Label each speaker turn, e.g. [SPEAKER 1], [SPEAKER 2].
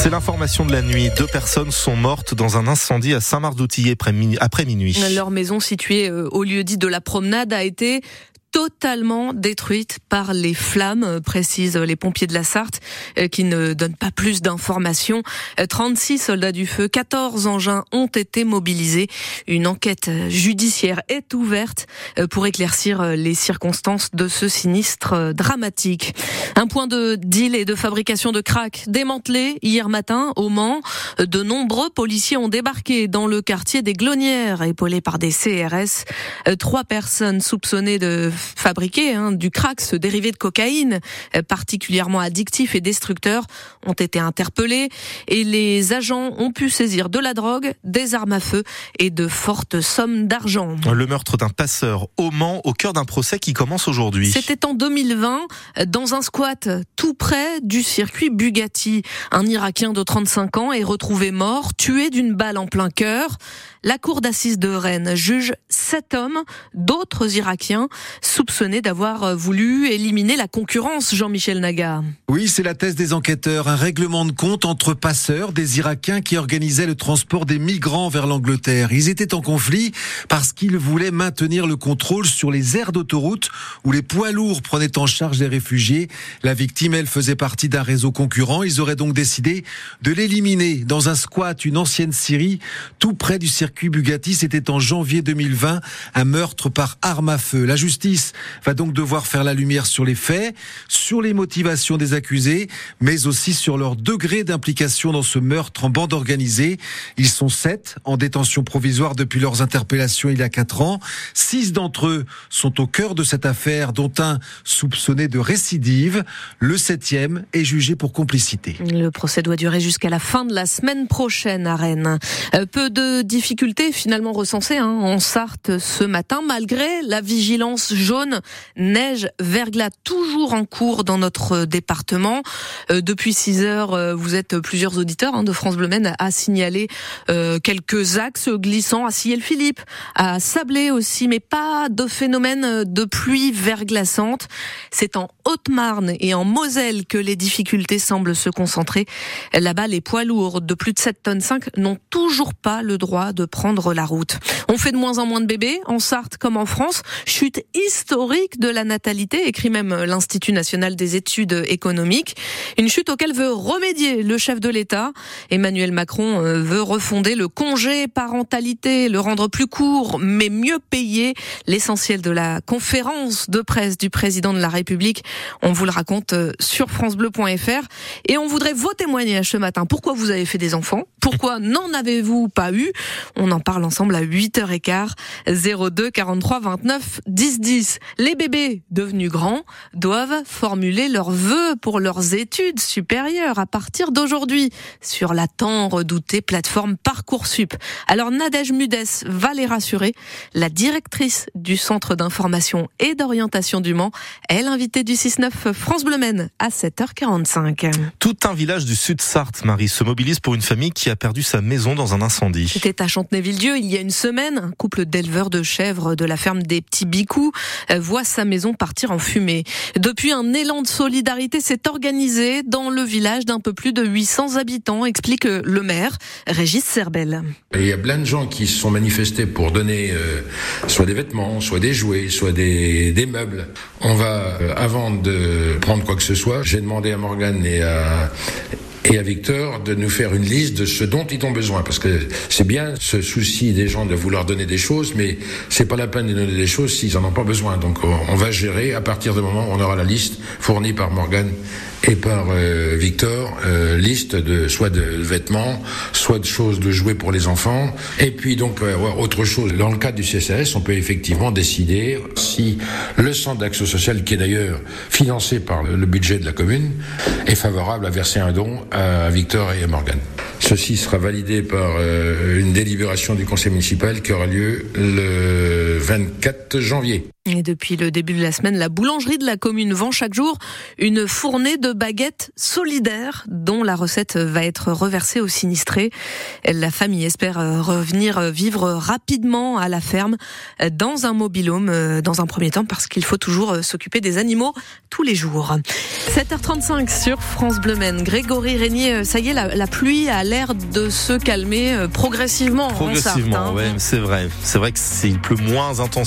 [SPEAKER 1] C'est l'information de la nuit. Deux personnes sont mortes dans un incendie à Saint-Marc-d'Outillet après minuit.
[SPEAKER 2] Leur maison située euh, au lieu dit de la promenade a été totalement détruite par les flammes, euh, précisent les pompiers de la Sarthe, euh, qui ne donnent pas plus d'informations. 36 euh, soldats du feu, 14 engins ont été mobilisés. Une enquête judiciaire est ouverte pour éclaircir les circonstances de ce sinistre dramatique. Un point de deal et de fabrication de crack démantelé hier matin au Mans. De nombreux policiers ont débarqué dans le quartier des Glonnières, épaulés par des CRS. Trois personnes soupçonnées de fabriquer hein, du crack, ce dérivé de cocaïne euh, particulièrement addictif et destructeur, ont été interpellés et les agents ont pu saisir de la drogue, des armes à feu et de fortes sommes d'argent.
[SPEAKER 1] Le meurtre d'un passeur au Mans au cœur d'un procès qui commence aujourd'hui.
[SPEAKER 2] C'était en 2020 dans un squat tout près du circuit Bugatti. Un Irakien de 35 ans est retrouvé mort, tué d'une balle en plein cœur. La cour d'assises de Rennes juge sept hommes, d'autres Irakiens, soupçonnés d'avoir voulu éliminer la concurrence, Jean-Michel Naga.
[SPEAKER 3] Oui, c'est la thèse des enquêteurs. Un règlement de compte entre passeurs, des Irakiens qui organisaient le transport des migrants vers l'Angleterre. Ils étaient en conflit parce qu'ils voulaient maintenir le contrôle sur les aires d'autoroute où les poids lourds prenaient en charge les réfugiés. La victime, elle, faisait partie d'un réseau concurrent. Ils auraient donc décidé de l'éliminer dans un squat, une ancienne Syrie, tout près du circuit Bugatti. C'était en janvier 2020, un meurtre par arme à feu. La justice va donc devoir faire la lumière sur les faits, sur les motivations des accusés, mais aussi sur leur degré d'implication dans ce meurtre en bande organisée. Ils sont sept en détention provisoire depuis leurs interpellations il y a quatre ans. Six d'entre eux sont au cœur de cette affaire, dont un soupçonné de récidive. Le septième est jugé pour complicité.
[SPEAKER 2] Le procès doit durer jusqu'à la fin de la semaine prochaine à Rennes. Euh, peu de difficultés finalement recensées hein, en Sarthe ce matin, malgré la vigilance jaune. Neige, verglas toujours en cours dans notre département. Euh, depuis 6 heures, euh, vous êtes plusieurs auditeurs hein, de France Bleu Maine à signaler quelques axes glissants à Ciel-Philippe, à Sablé aussi, mais pas de phénomène de pluie verglaçante. C'est en Haute-Marne et en Moselle que les difficultés semblent se concentrer. Là-bas, les poids lourds de plus de 7 tonnes 5 n'ont toujours pas le droit de prendre la route. On fait de moins en moins de bébés, en Sarthe comme en France. Chute historique de la natalité, écrit même l'Institut national des études économiques. Une chute auquel veut remédier le chef de l'État. Emmanuel Macron euh, veut refonder le congé parentalité, le rendre plus court, mais mieux payé. L'essentiel de la conférence de presse du président de la République, on vous le raconte euh, sur francebleu.fr. Et on voudrait vos témoignages ce matin. Pourquoi vous avez fait des enfants? Pourquoi n'en avez-vous pas eu? On en parle ensemble à 8h15, 02 43 29 10 10. Les bébés devenus grands doivent formuler leurs vœux pour leurs études supérieures à partir d'aujourd'hui sur la tant redoutée plateforme Parcoursup. Alors Nadège Mudès va les rassurer. La directrice du centre d'information et d'orientation du Mans est l'invitée du 6-9 France Bleu à 7h45.
[SPEAKER 1] Tout un village du sud Sarthe, Marie, se mobilise pour une famille qui a perdu sa maison dans un incendie.
[SPEAKER 2] C'était à Chantenay-Villedieu il y a une semaine. Un couple d'éleveurs de chèvres de la ferme des Petits Bicous euh, voit sa maison partir en fumée. Depuis, un élan de solidarité s'est organisé dans le village d'un peu plus de 800 habitants, explique le maire, Régis Serbel.
[SPEAKER 4] Il y a plein de gens qui se sont manifestés pour donner euh, soit des vêtements, soit des jouets, soit des, des meubles. On va, euh, avant de prendre quoi que ce soit, j'ai demandé à Morgane et à, et à Victor de nous faire une liste de ce dont ils ont besoin. Parce que c'est bien ce souci des gens de vouloir donner des choses, mais c'est pas la peine de donner des choses s'ils en ont pas besoin. Donc on va gérer à partir du moment où on aura la liste fournie par Morgan et par euh, Victor, euh, liste de soit de vêtements, soit de choses de jouer pour les enfants. Et puis donc euh, autre chose, dans le cadre du CCS, on peut effectivement décider si le centre d'action sociale, qui est d'ailleurs financé par le, le budget de la commune, est favorable à verser un don à Victor et à Morgan. Ceci sera validé par euh, une délibération du conseil municipal qui aura lieu le 24 janvier.
[SPEAKER 2] Et depuis le début de la semaine, la boulangerie de la commune vend chaque jour une fournée de baguettes solidaires dont la recette va être reversée aux sinistrés. La famille espère revenir vivre rapidement à la ferme dans un mobilhome dans un premier temps parce qu'il faut toujours s'occuper des animaux tous les jours. 7h35 sur France Bleu Maine. Grégory Régnier, ça y est, la, pluie a l'air de se calmer progressivement.
[SPEAKER 1] Progressivement,
[SPEAKER 2] en
[SPEAKER 1] ouais, c'est vrai. C'est vrai que c'est pleut moins intensément